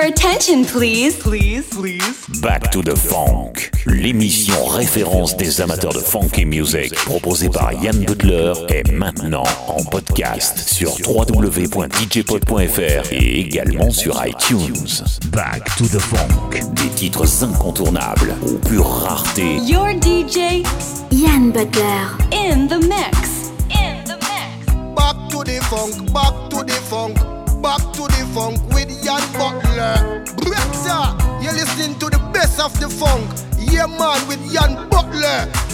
Your attention, please. Please, please. Back to the Funk, l'émission référence des amateurs de funk et music proposée par Yann Butler est maintenant en podcast sur www.djpod.fr et également sur iTunes. Back to the Funk, des titres incontournables aux pure rareté. Your DJ, Yann Butler, in the mix. In the mix. Back to the funk, back to the funk. Back to the funk with Yann Butler. Brexa, you're listening to the best of the funk. Yeah, man, with Yann Butler.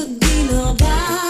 Could be nobody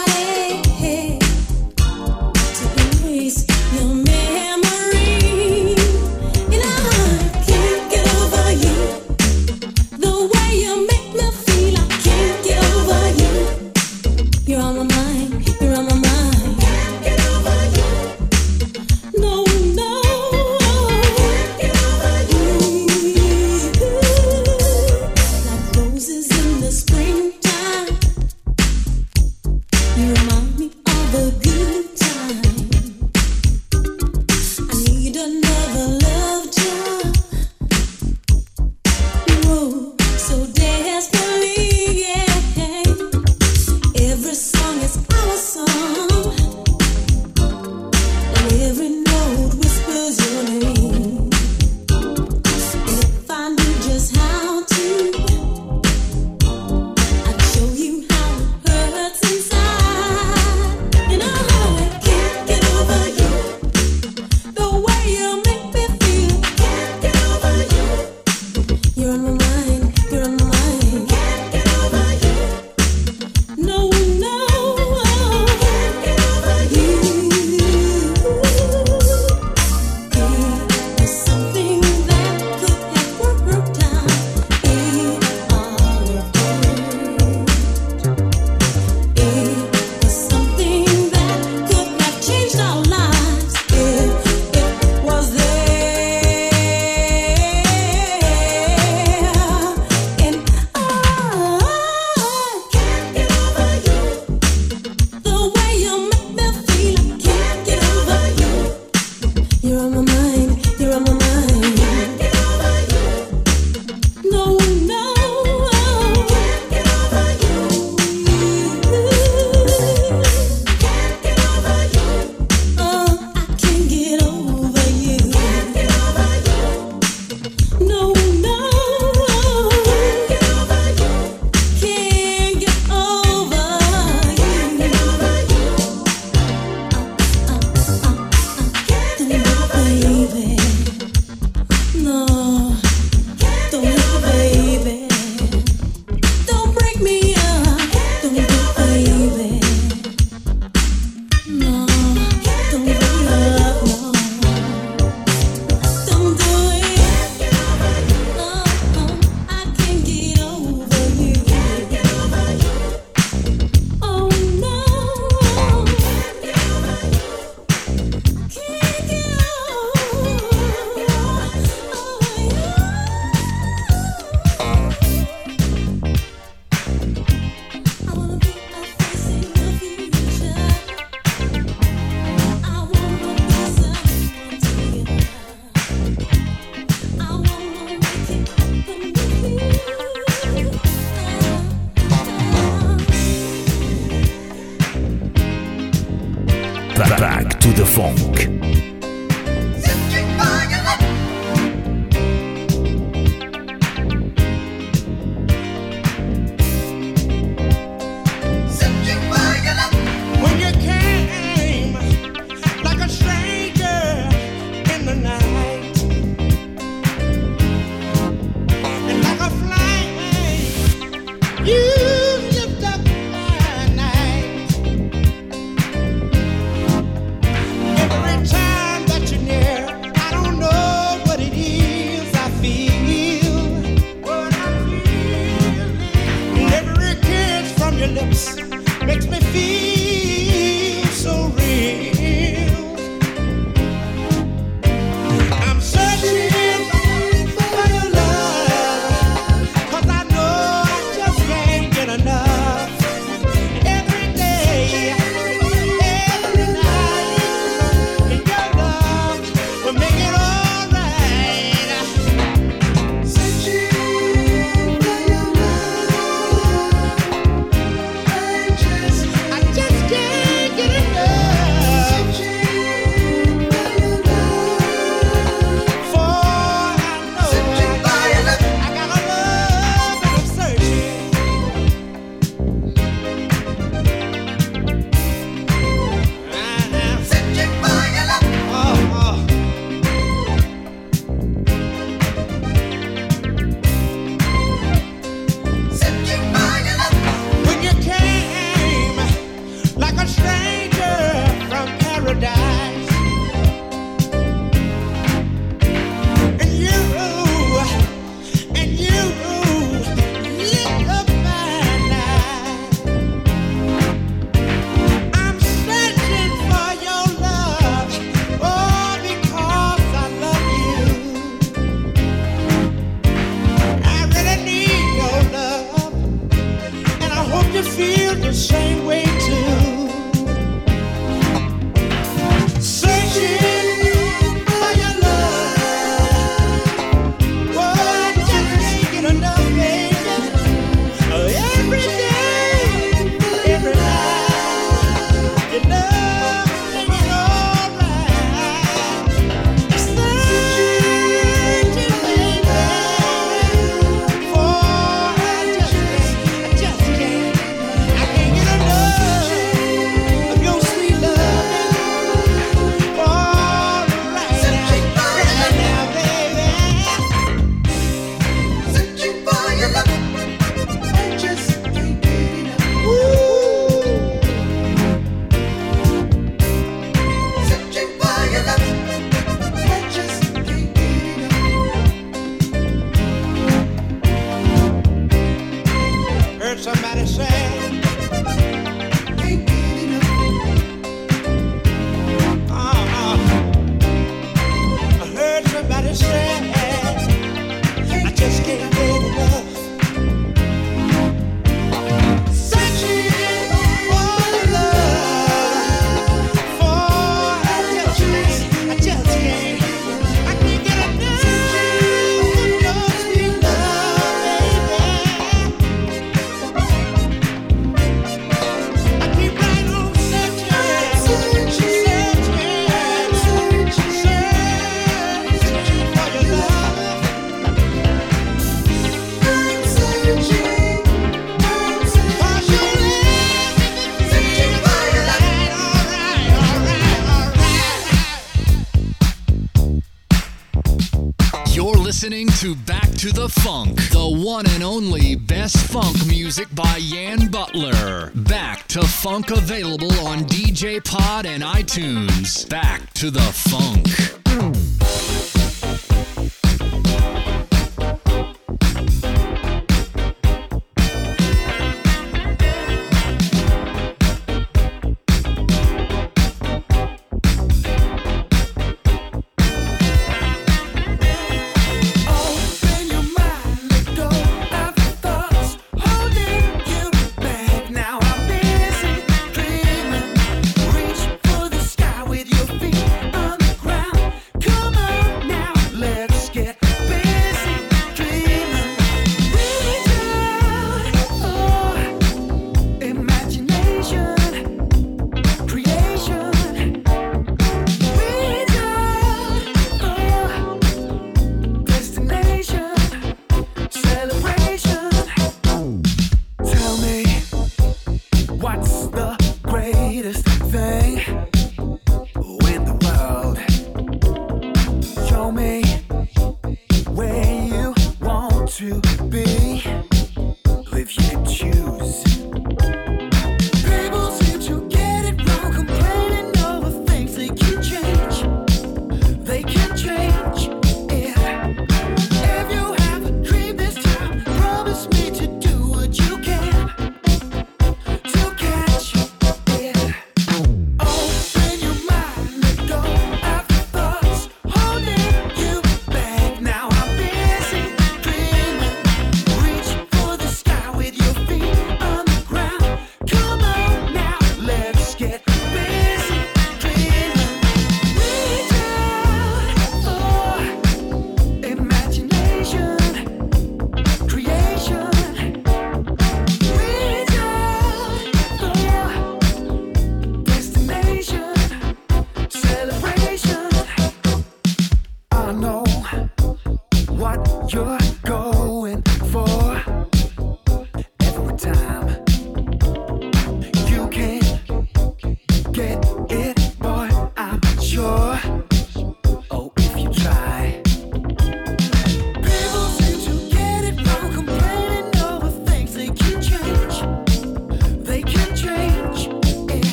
available on DJ Pod and iTunes. Back to the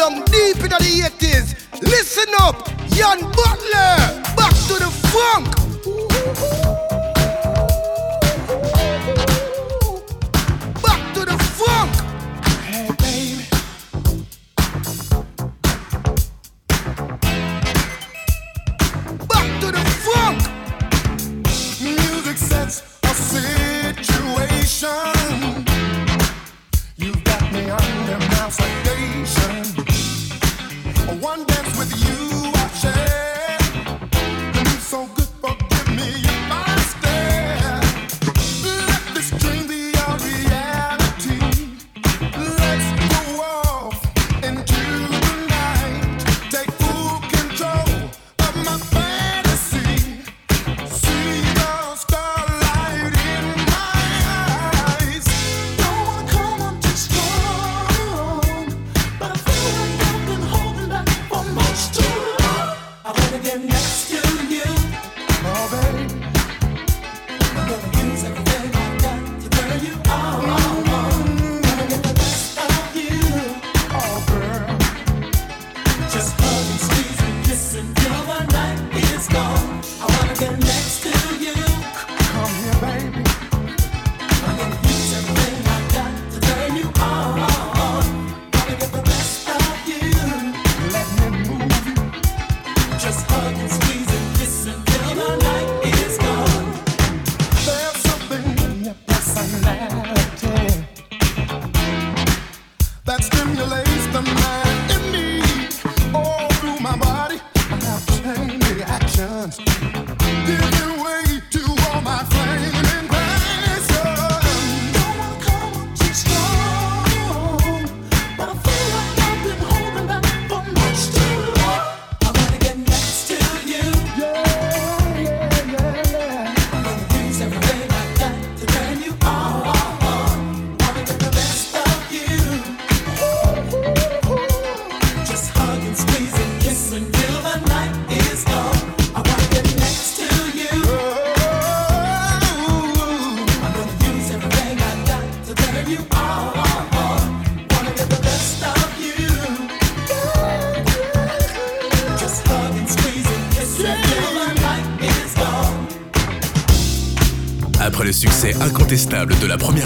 down deep into the 80s. Listen up, Yann Butler, back to the funk.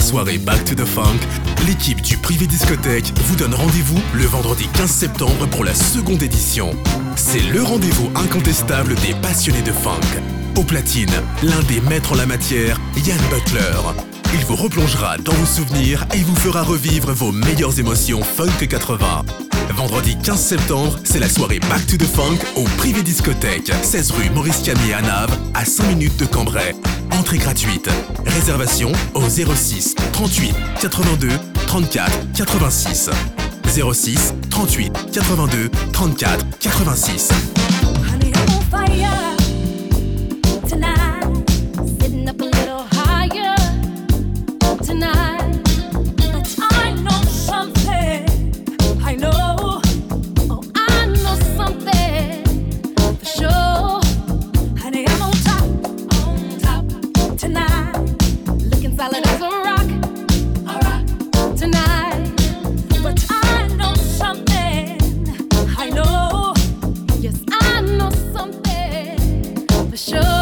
soirée Back to the Funk, l'équipe du Privé Discothèque vous donne rendez-vous le vendredi 15 septembre pour la seconde édition. C'est le rendez-vous incontestable des passionnés de funk. Au platine, l'un des maîtres en la matière, Yann Butler. Il vous replongera dans vos souvenirs et vous fera revivre vos meilleures émotions funk 80. Vendredi 15 septembre, c'est la soirée Back to the Funk au Privé Discothèque, 16 rue Maurice Camier à à 5 minutes de Cambrai. Gratuite. Réservation au 06 38 82 34 86. 06 38 82 34 86. know something for sure.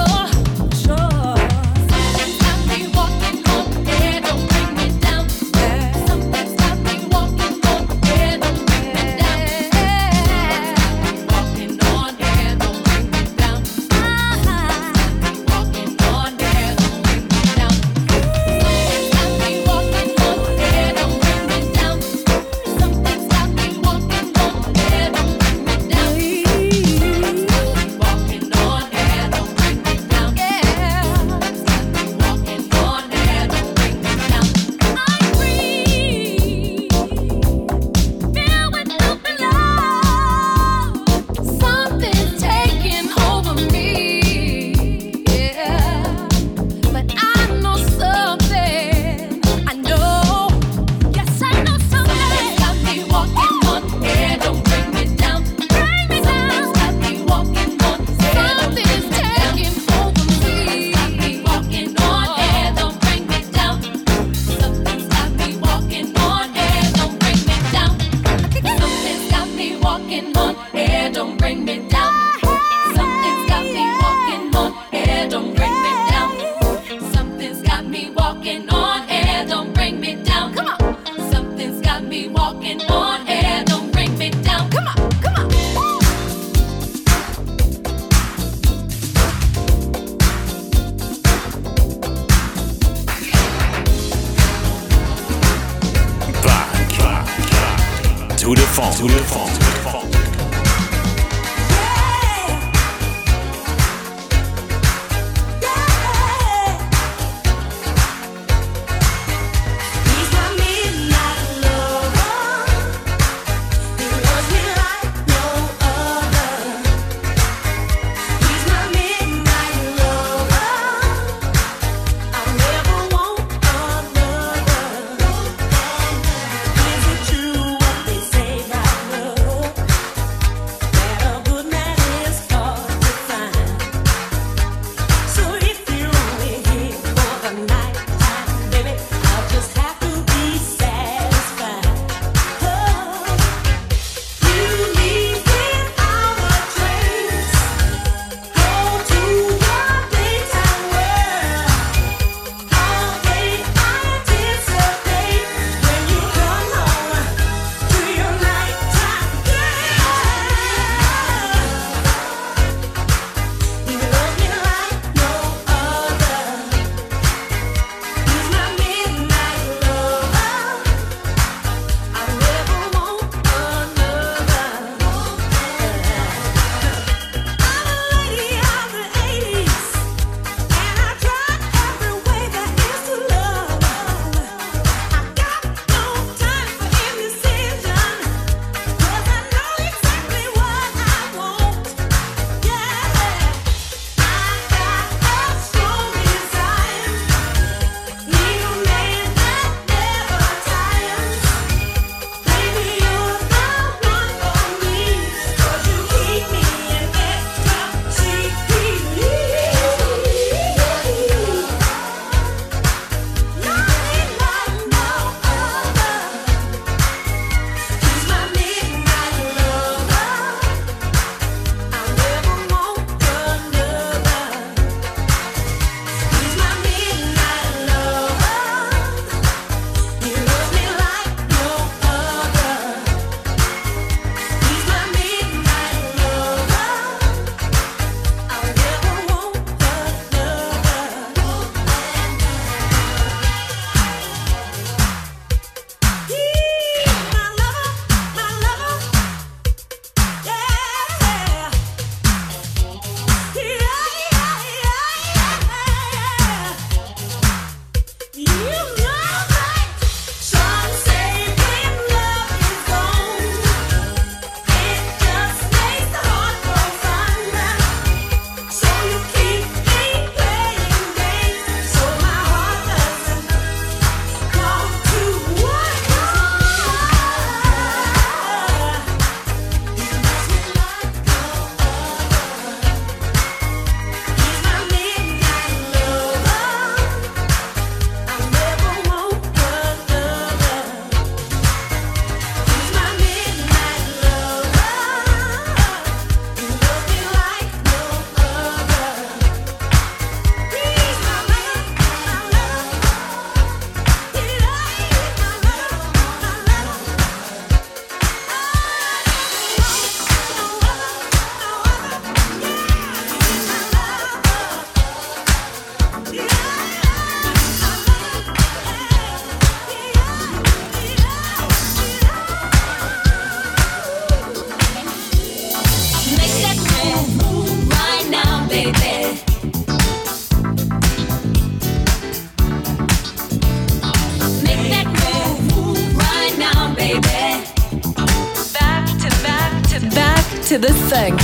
to the funk.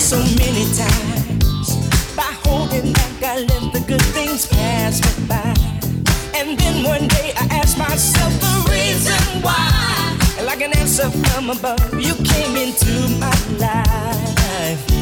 So many times by holding back, I let the good things pass me by. And then one day I asked myself the reason why. Like an answer from above, you came into my life.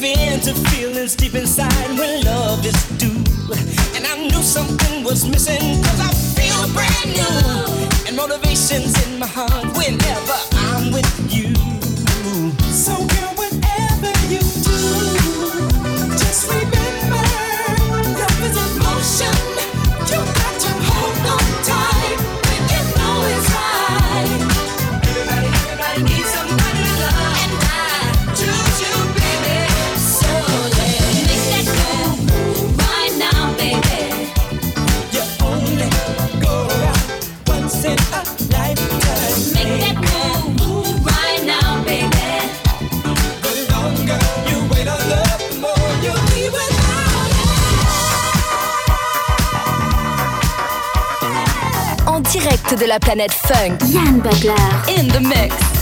give in to feelings deep inside when love is due. And I knew something was missing, cause I feel brand new. And motivation's in my heart whenever de la planète funk. Yann Butler. In the mix.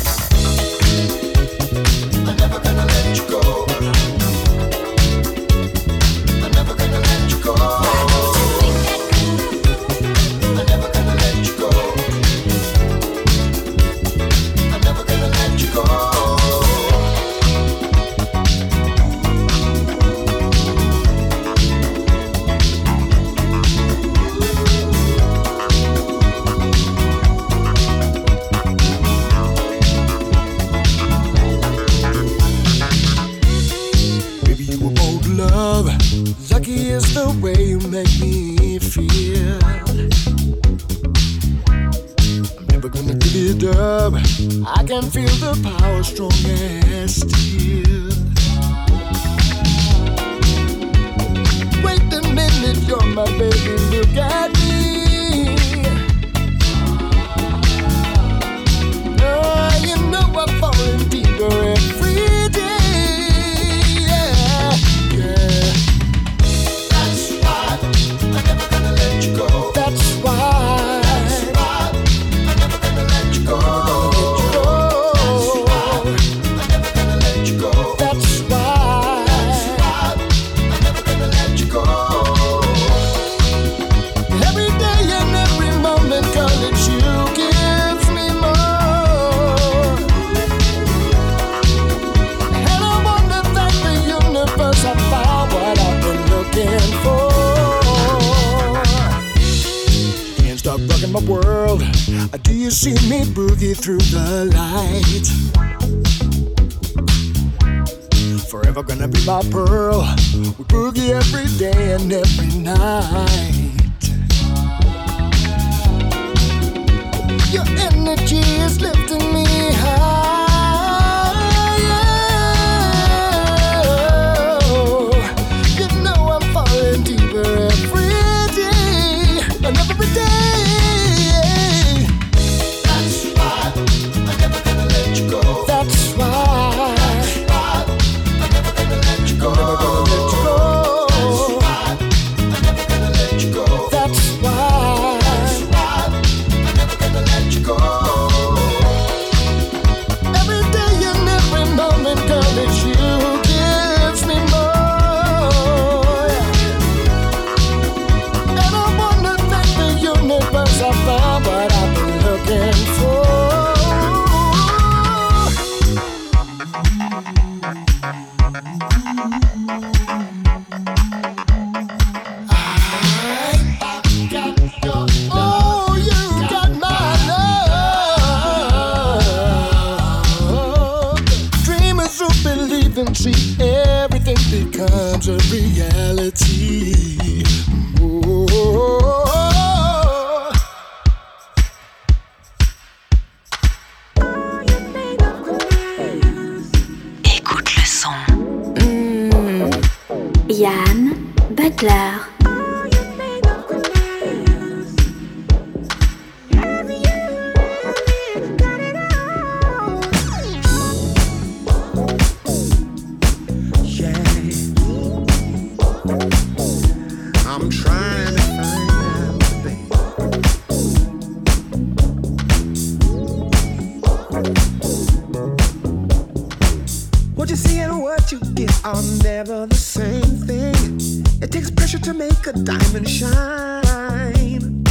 pressure to make a diamond shine.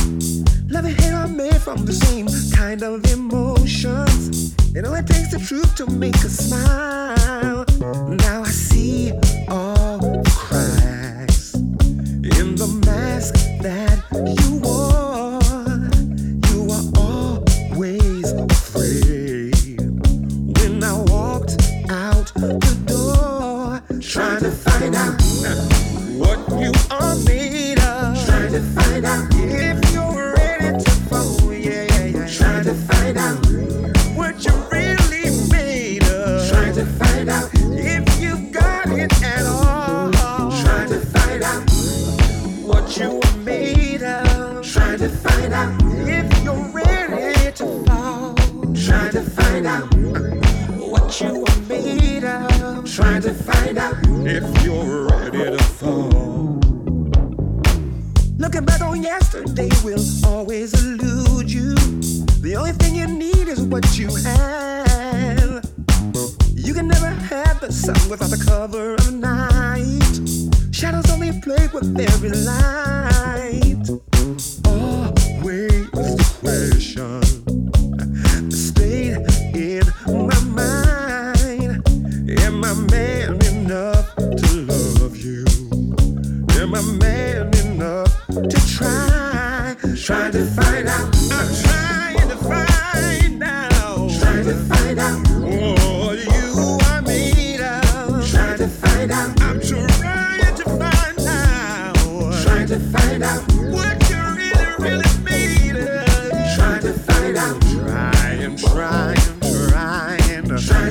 Love and hate are made from the same kind of emotions. It only takes the truth to make a smile. Now I see.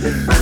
Yeah.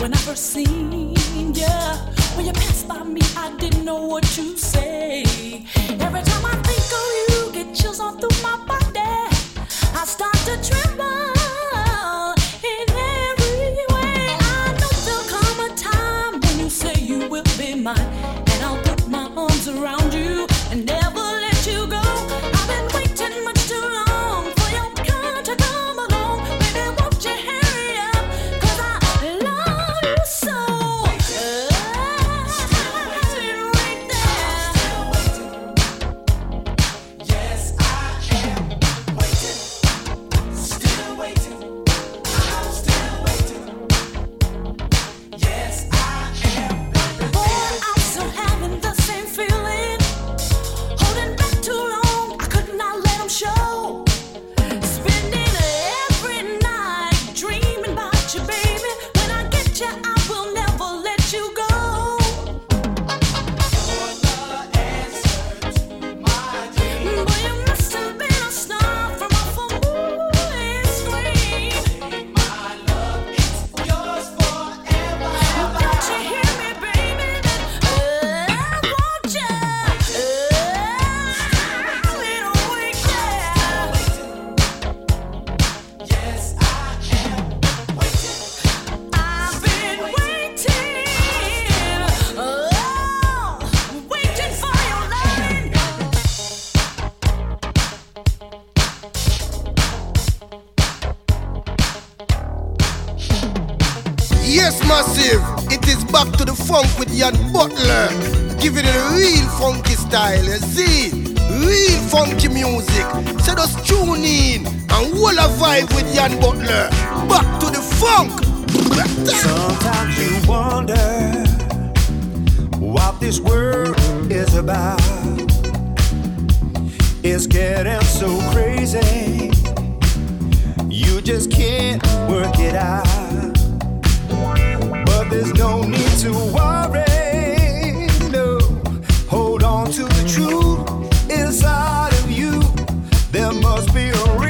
when I first seen ya. When you passed by me, I didn't know what to say. Every time I think of you, get chills all through my body. I start to tremble. Butler. Giving it a real funky style. You see? Real funky music. So just tune in and hold a vibe with Yann Butler. Back to the funk. Sometimes you wonder what this world is about. It's getting so crazy, you just can't work it out. But there's no need to worry, inside of you. There must be a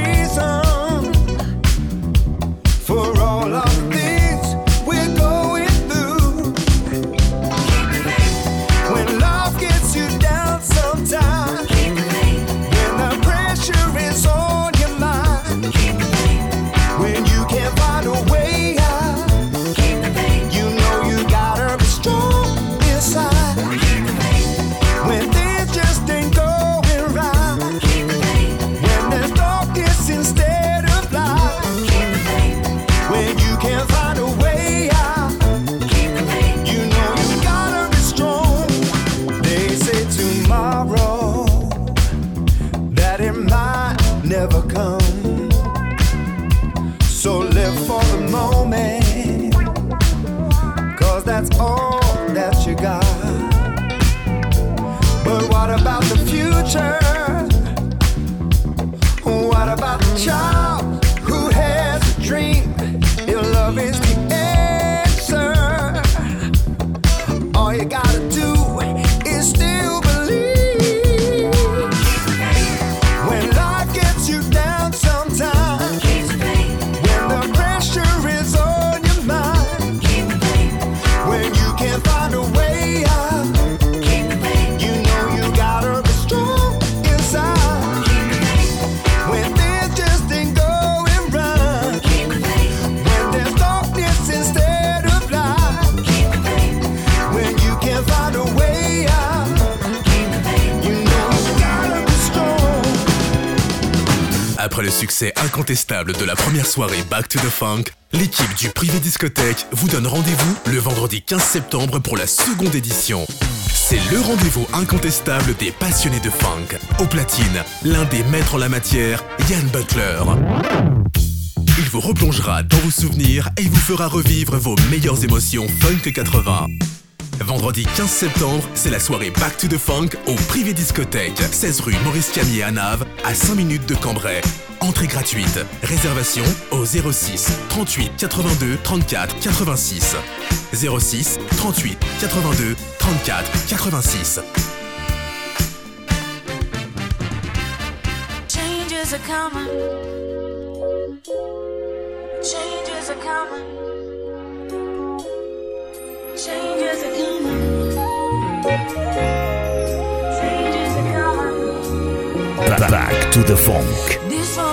incontestable de la première soirée Back to the Funk, l'équipe du Privé Discothèque vous donne rendez-vous le vendredi 15 septembre pour la seconde édition. C'est le rendez-vous incontestable des passionnés de funk. Au platine, l'un des maîtres en la matière, Yann Butler. Il vous replongera dans vos souvenirs et vous fera revivre vos meilleures émotions funk 80. Vendredi 15 septembre, c'est la soirée Back to the Funk au Privé Discothèque, 16 rue Maurice Camier à Nave, à 5 minutes de Cambrai. Entrée gratuite. Réservation au 06 38 82 34 86. 06 38 82 34 86. Changes are. Changes are. Back to the funk.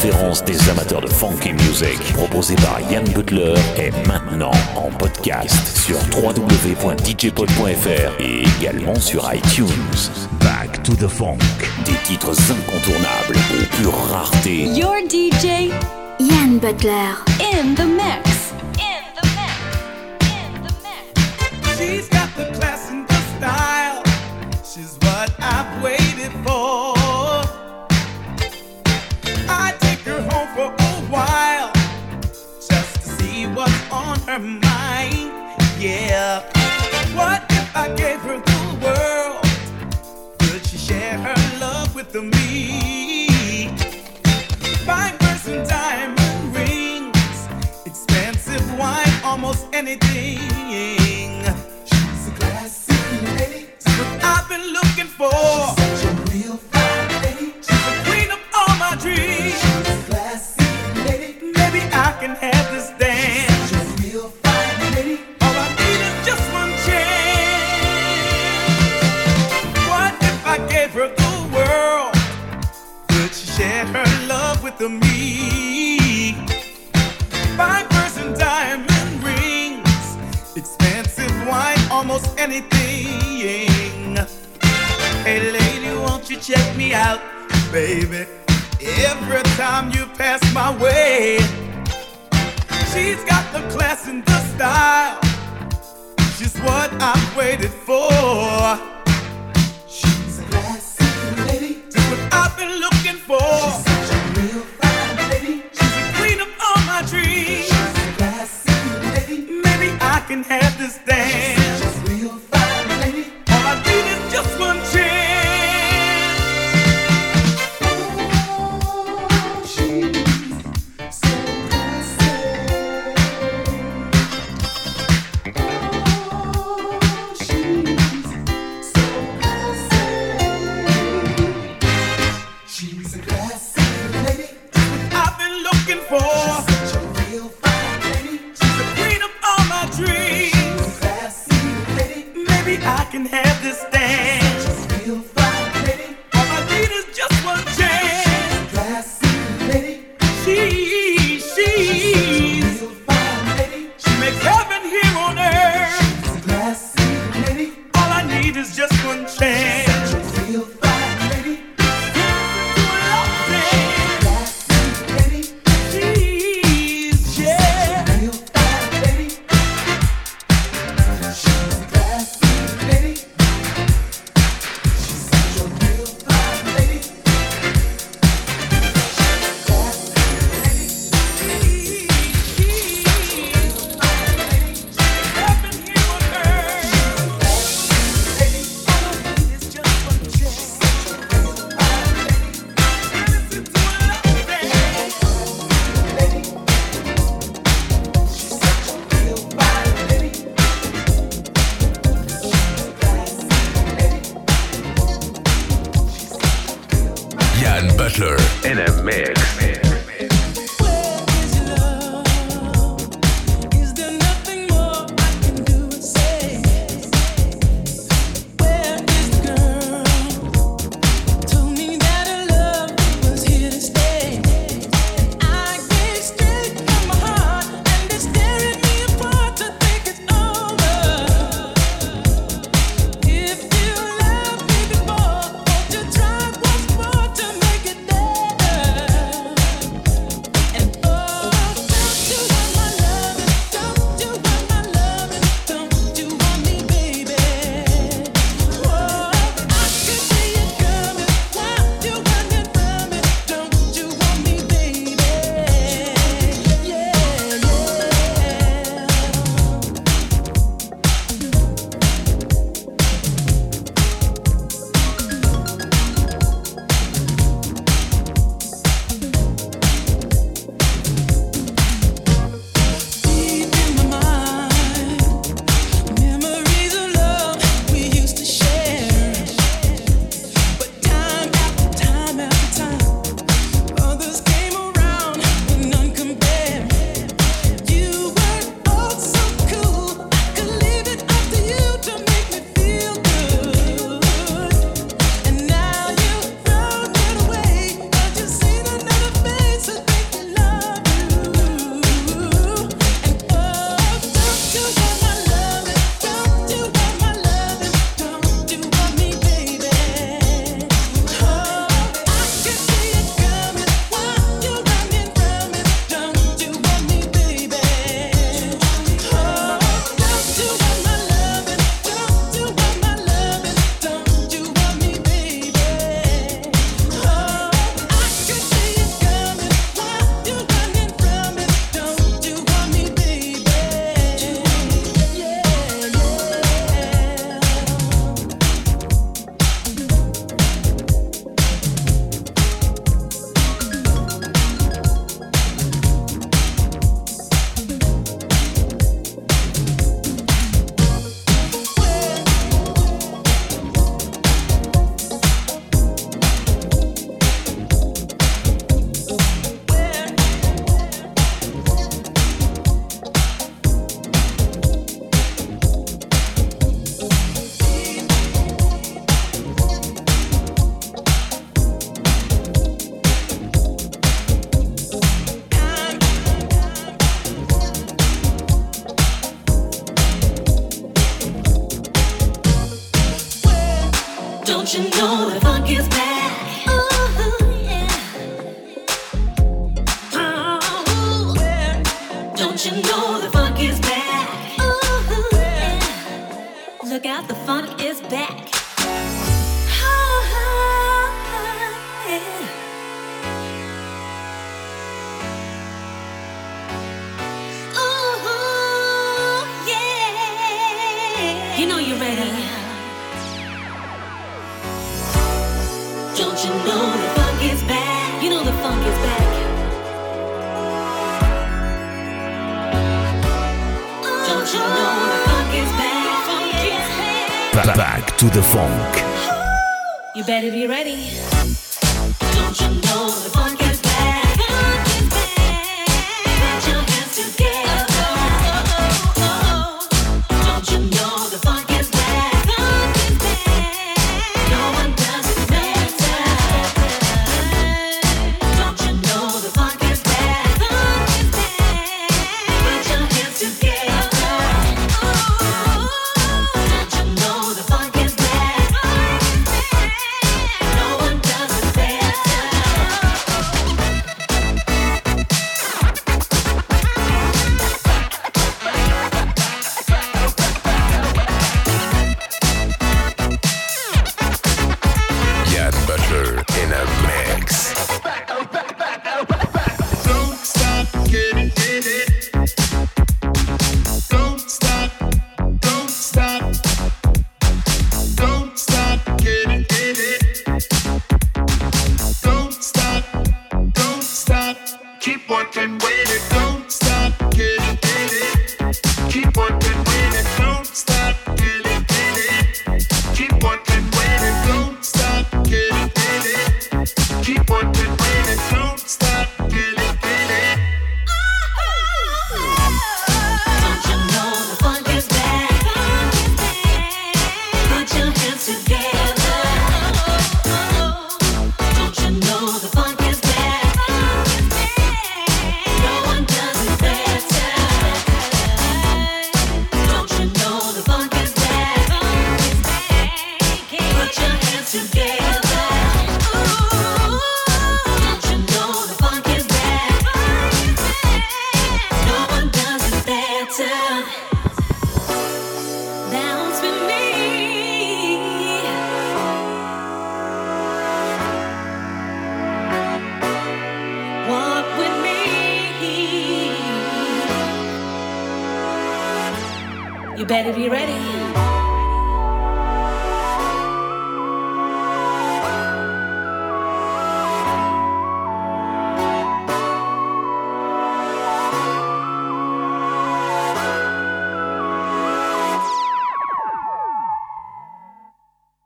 Référence des amateurs de funky music, proposée par Yann Butler, est maintenant en podcast sur www.djpod.fr et également sur iTunes. Back to the Funk, des titres incontournables aux pure rareté. Your DJ Yann Butler. in the mix. She's got the class her mind. Yeah. What if I gave her the world? Could she share her love with me? Fine person, diamond rings, expensive wine, almost anything. She's a classy lady. What I've been looking for. She's such a real fine lady. She's the queen of all my dreams. She's a classy lady. Maybe I can have this dance. With me? Fine person, diamond rings, expensive wine, almost anything. Hey, lady, won't you check me out, baby? Every time you pass my way, she's got the class and the style. She's what I've waited for. She's a classy lady. Just what I've been looking for. She's can have this dance. She's such real fine lady. All I need is just one chance.